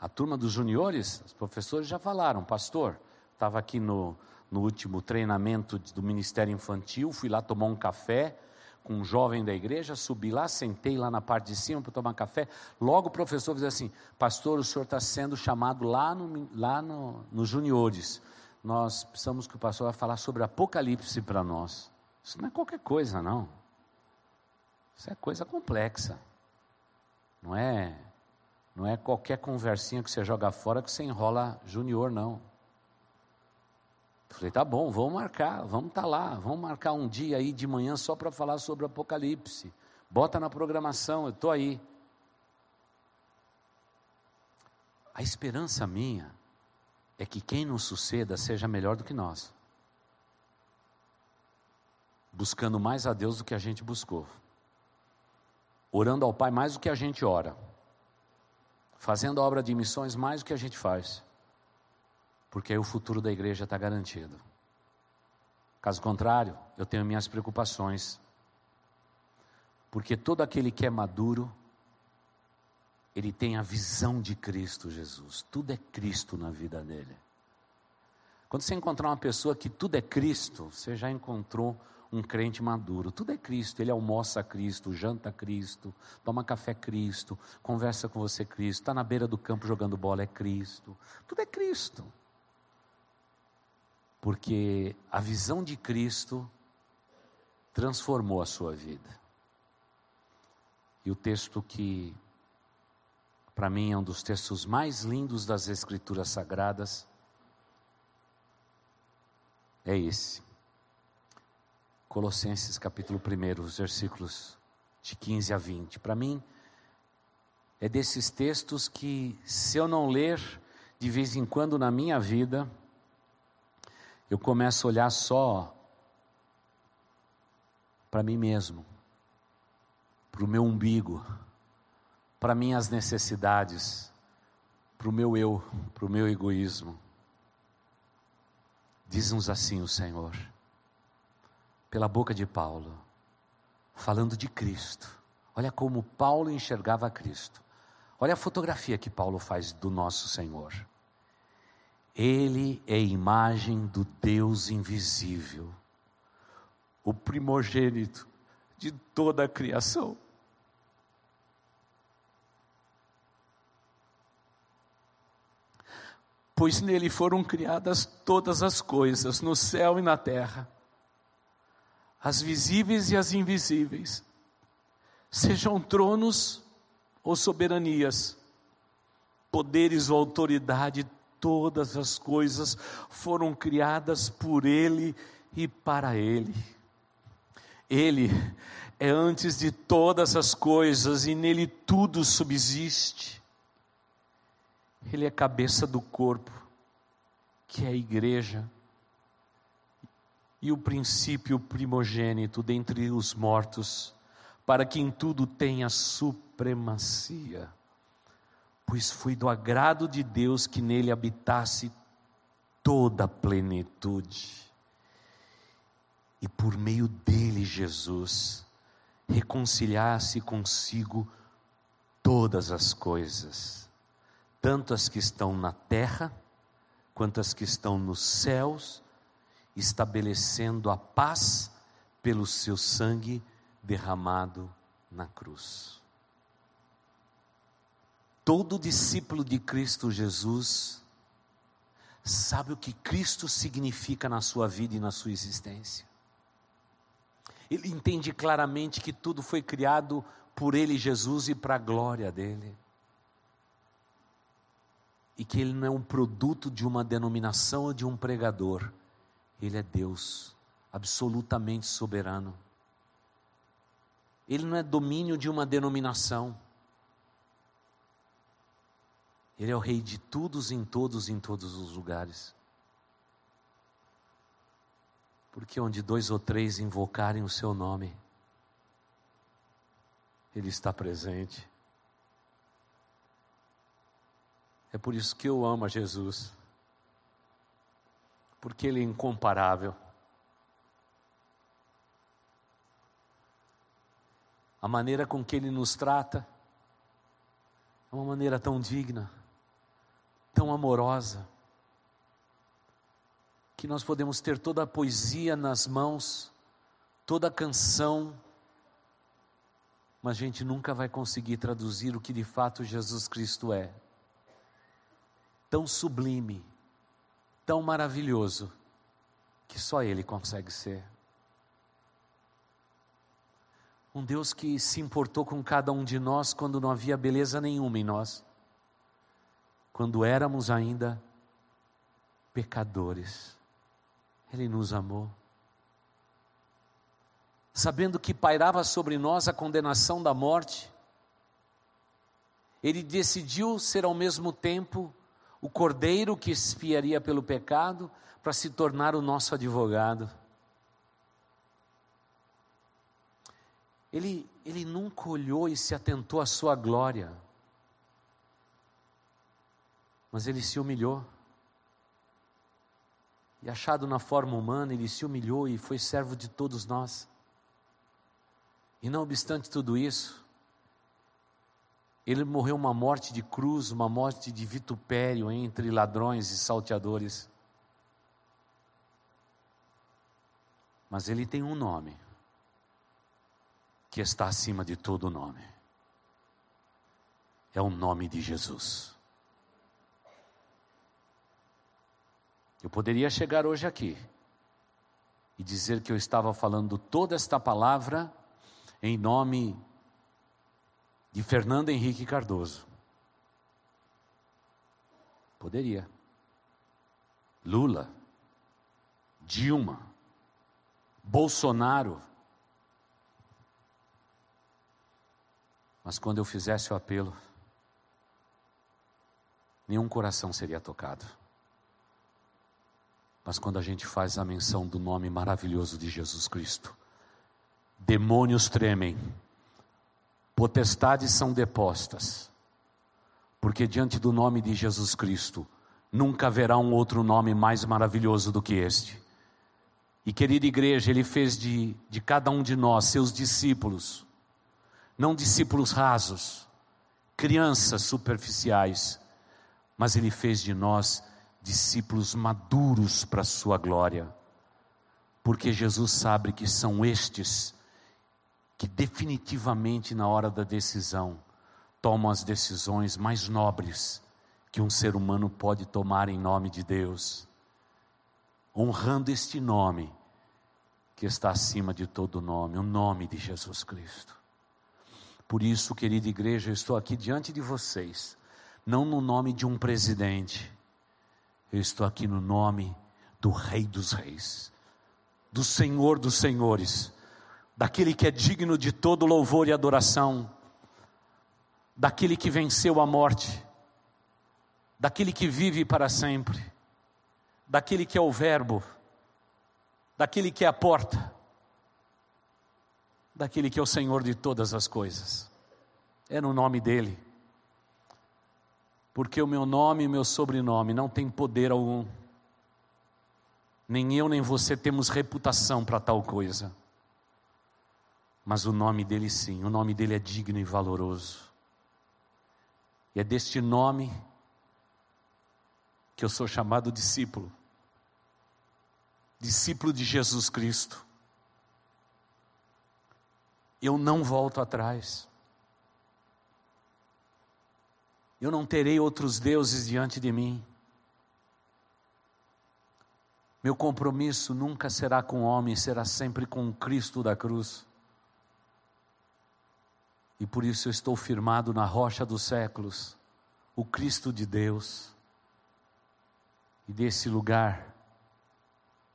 A turma dos juniores, os professores já falaram, pastor, estava aqui no, no último treinamento do Ministério Infantil, fui lá tomar um café com um jovem da igreja, subi lá, sentei lá na parte de cima para tomar café. Logo o professor disse assim: Pastor, o senhor está sendo chamado lá no, lá no, nos juniores. Nós precisamos que o pastor vá falar sobre Apocalipse para nós. Isso não é qualquer coisa, não. Isso é coisa complexa. Não é, não é qualquer conversinha que você joga fora que você enrola junior, não. Falei, tá bom, vamos marcar, vamos estar tá lá, vamos marcar um dia aí de manhã só para falar sobre Apocalipse. Bota na programação, eu estou aí. A esperança minha é que quem nos suceda seja melhor do que nós. Buscando mais a Deus do que a gente buscou orando ao Pai mais do que a gente ora, fazendo a obra de missões mais do que a gente faz, porque aí o futuro da igreja está garantido. Caso contrário, eu tenho minhas preocupações, porque todo aquele que é maduro, ele tem a visão de Cristo Jesus, tudo é Cristo na vida dele. Quando você encontrar uma pessoa que tudo é Cristo, você já encontrou um crente maduro. Tudo é Cristo. Ele almoça Cristo, janta Cristo, toma café Cristo, conversa com você Cristo, está na beira do campo jogando bola é Cristo. Tudo é Cristo. Porque a visão de Cristo transformou a sua vida. E o texto que, para mim, é um dos textos mais lindos das Escrituras Sagradas, é esse. Colossenses capítulo 1, os versículos de 15 a 20. Para mim, é desses textos que, se eu não ler de vez em quando na minha vida, eu começo a olhar só para mim mesmo, para o meu umbigo, para minhas necessidades, para o meu eu, para o meu egoísmo. Diz-nos assim o Senhor, pela boca de Paulo, falando de Cristo. Olha como Paulo enxergava Cristo. Olha a fotografia que Paulo faz do nosso Senhor. Ele é imagem do Deus invisível, o primogênito de toda a criação. Pois nele foram criadas todas as coisas, no céu e na terra, as visíveis e as invisíveis, sejam tronos ou soberanias, poderes ou autoridade, todas as coisas foram criadas por Ele e para Ele. Ele é antes de todas as coisas e nele tudo subsiste. Ele é cabeça do corpo, que é a igreja, e o princípio primogênito dentre os mortos, para que em tudo tenha supremacia. Pois foi do agrado de Deus que nele habitasse toda a plenitude. E por meio dele, Jesus, reconciliasse consigo todas as coisas, tanto as que estão na terra, quanto as que estão nos céus, estabelecendo a paz pelo seu sangue derramado na cruz. Todo discípulo de Cristo Jesus sabe o que Cristo significa na sua vida e na sua existência. Ele entende claramente que tudo foi criado por Ele, Jesus, e para a glória dele. E que Ele não é um produto de uma denominação ou de um pregador. Ele é Deus, absolutamente soberano. Ele não é domínio de uma denominação. Ele é o Rei de todos, em todos, em todos os lugares. Porque onde dois ou três invocarem o seu nome, Ele está presente. É por isso que eu amo a Jesus, porque Ele é incomparável. A maneira com que Ele nos trata é uma maneira tão digna tão amorosa, que nós podemos ter toda a poesia nas mãos, toda a canção, mas a gente nunca vai conseguir traduzir o que de fato Jesus Cristo é. Tão sublime, tão maravilhoso, que só Ele consegue ser. Um Deus que se importou com cada um de nós quando não havia beleza nenhuma em nós quando éramos ainda pecadores, Ele nos amou. Sabendo que pairava sobre nós a condenação da morte, Ele decidiu ser ao mesmo tempo o cordeiro que expiaria pelo pecado, para se tornar o nosso advogado. Ele, ele nunca olhou e se atentou à sua glória mas ele se humilhou. E achado na forma humana, ele se humilhou e foi servo de todos nós. E não obstante tudo isso, ele morreu uma morte de cruz, uma morte de vitupério entre ladrões e salteadores. Mas ele tem um nome que está acima de todo nome. É o nome de Jesus. Eu poderia chegar hoje aqui e dizer que eu estava falando toda esta palavra em nome de Fernando Henrique Cardoso. Poderia. Lula, Dilma, Bolsonaro. Mas quando eu fizesse o apelo, nenhum coração seria tocado. Mas quando a gente faz a menção do nome maravilhoso de Jesus Cristo, demônios tremem, potestades são depostas, porque diante do nome de Jesus Cristo, nunca haverá um outro nome mais maravilhoso do que este. E querida igreja, Ele fez de, de cada um de nós, seus discípulos, não discípulos rasos, crianças superficiais, mas Ele fez de nós discípulos maduros para a Sua glória, porque Jesus sabe que são estes que definitivamente na hora da decisão tomam as decisões mais nobres que um ser humano pode tomar em nome de Deus, honrando este nome que está acima de todo nome, o nome de Jesus Cristo. Por isso, querida igreja, eu estou aqui diante de vocês, não no nome de um presidente, eu estou aqui no nome do Rei dos Reis, do Senhor dos Senhores, daquele que é digno de todo louvor e adoração, daquele que venceu a morte, daquele que vive para sempre, daquele que é o Verbo, daquele que é a porta, daquele que é o Senhor de todas as coisas. É no nome dEle. Porque o meu nome e o meu sobrenome não tem poder algum. Nem eu nem você temos reputação para tal coisa. Mas o nome dele sim, o nome dele é digno e valoroso. E é deste nome que eu sou chamado discípulo. Discípulo de Jesus Cristo eu não volto atrás. Eu não terei outros deuses diante de mim. Meu compromisso nunca será com o homem, será sempre com o Cristo da cruz. E por isso eu estou firmado na rocha dos séculos, o Cristo de Deus. E desse lugar,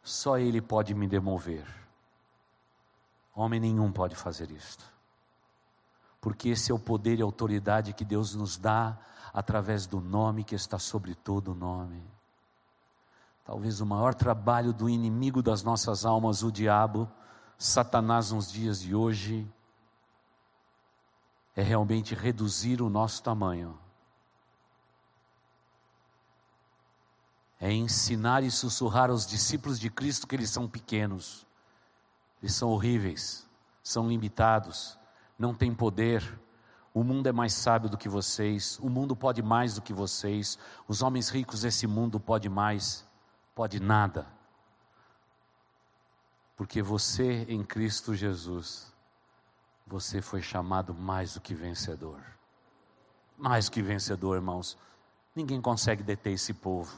só Ele pode me demover. Homem nenhum pode fazer isto. Porque esse é o poder e autoridade que Deus nos dá através do nome que está sobre todo o nome. Talvez o maior trabalho do inimigo das nossas almas, o diabo, Satanás nos dias de hoje, é realmente reduzir o nosso tamanho. É ensinar e sussurrar aos discípulos de Cristo que eles são pequenos eles são horríveis, são limitados, não têm poder. O mundo é mais sábio do que vocês, o mundo pode mais do que vocês, os homens ricos desse mundo pode mais, pode nada. Porque você em Cristo Jesus, você foi chamado mais do que vencedor. Mais do que vencedor, irmãos. Ninguém consegue deter esse povo.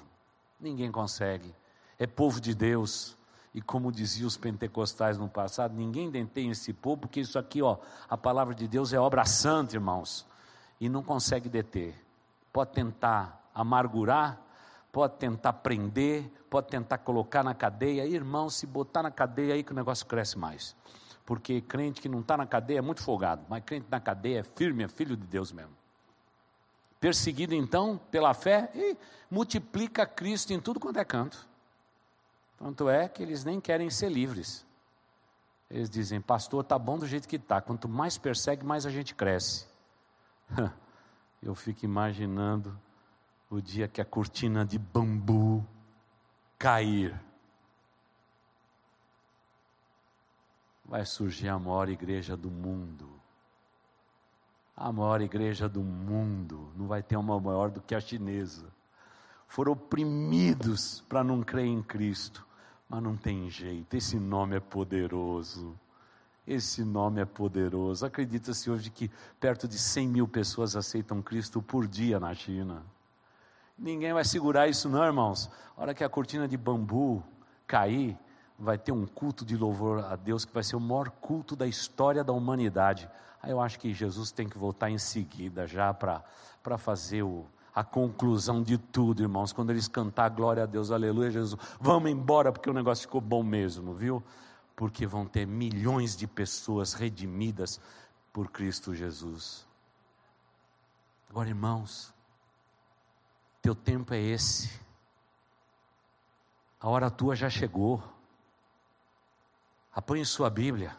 Ninguém consegue. É povo de Deus e como diziam os pentecostais no passado, ninguém detém esse povo, porque isso aqui, ó, a palavra de Deus é obra santa, irmãos, e não consegue deter. Pode tentar amargurar, pode tentar prender, pode tentar colocar na cadeia. Irmão, se botar na cadeia aí que o negócio cresce mais. Porque crente que não está na cadeia é muito folgado, mas crente na cadeia é firme, é filho de Deus mesmo. Perseguido então pela fé, e multiplica Cristo em tudo quanto é canto. Tanto é que eles nem querem ser livres. Eles dizem, pastor, tá bom do jeito que está. Quanto mais persegue, mais a gente cresce. *laughs* Eu fico imaginando o dia que a cortina de bambu cair. Vai surgir a maior igreja do mundo. A maior igreja do mundo. Não vai ter uma maior do que a chinesa. Foram oprimidos para não crer em Cristo. Mas não tem jeito, esse nome é poderoso. Esse nome é poderoso. Acredita-se hoje que perto de 100 mil pessoas aceitam Cristo por dia na China. Ninguém vai segurar isso, não, irmãos. A hora que a cortina de bambu cair, vai ter um culto de louvor a Deus que vai ser o maior culto da história da humanidade. Aí eu acho que Jesus tem que voltar em seguida já para fazer o, a conclusão de tudo, irmãos. Quando eles cantar glória a Deus, aleluia, Jesus, vamos embora porque o negócio ficou bom mesmo, viu? Porque vão ter milhões de pessoas redimidas por Cristo Jesus. Agora, irmãos, teu tempo é esse. A hora tua já chegou. Apanhe sua Bíblia.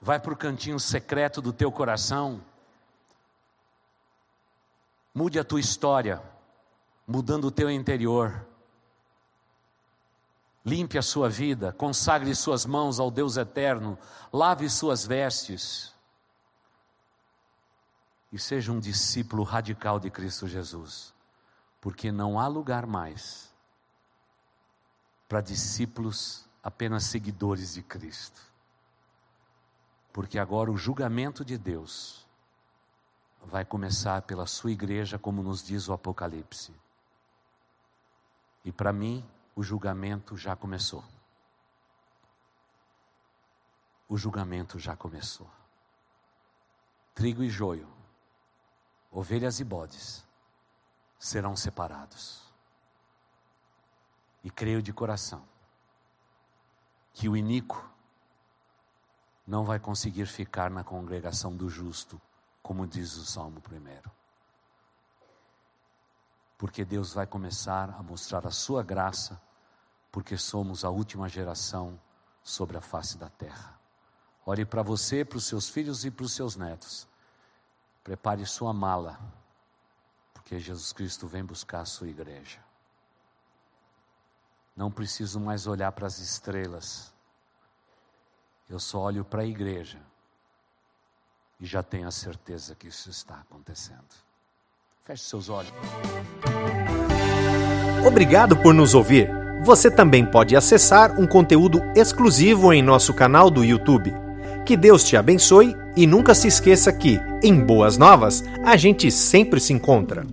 Vai para o cantinho secreto do teu coração. Mude a tua história, mudando o teu interior. Limpe a sua vida, consagre suas mãos ao Deus eterno, lave suas vestes e seja um discípulo radical de Cristo Jesus, porque não há lugar mais para discípulos apenas seguidores de Cristo. Porque agora o julgamento de Deus vai começar pela sua igreja, como nos diz o Apocalipse. E para mim, o julgamento já começou. O julgamento já começou. Trigo e joio ovelhas e bodes serão separados. E creio de coração que o iníquo não vai conseguir ficar na congregação do justo, como diz o Salmo primeiro. Porque Deus vai começar a mostrar a sua graça, porque somos a última geração sobre a face da terra. Olhe para você, para os seus filhos e para os seus netos Prepare sua mala, porque Jesus Cristo vem buscar a sua igreja. Não preciso mais olhar para as estrelas, eu só olho para a igreja e já tenho a certeza que isso está acontecendo. Feche seus olhos. Obrigado por nos ouvir. Você também pode acessar um conteúdo exclusivo em nosso canal do YouTube. Que Deus te abençoe e nunca se esqueça que, em Boas Novas, a gente sempre se encontra.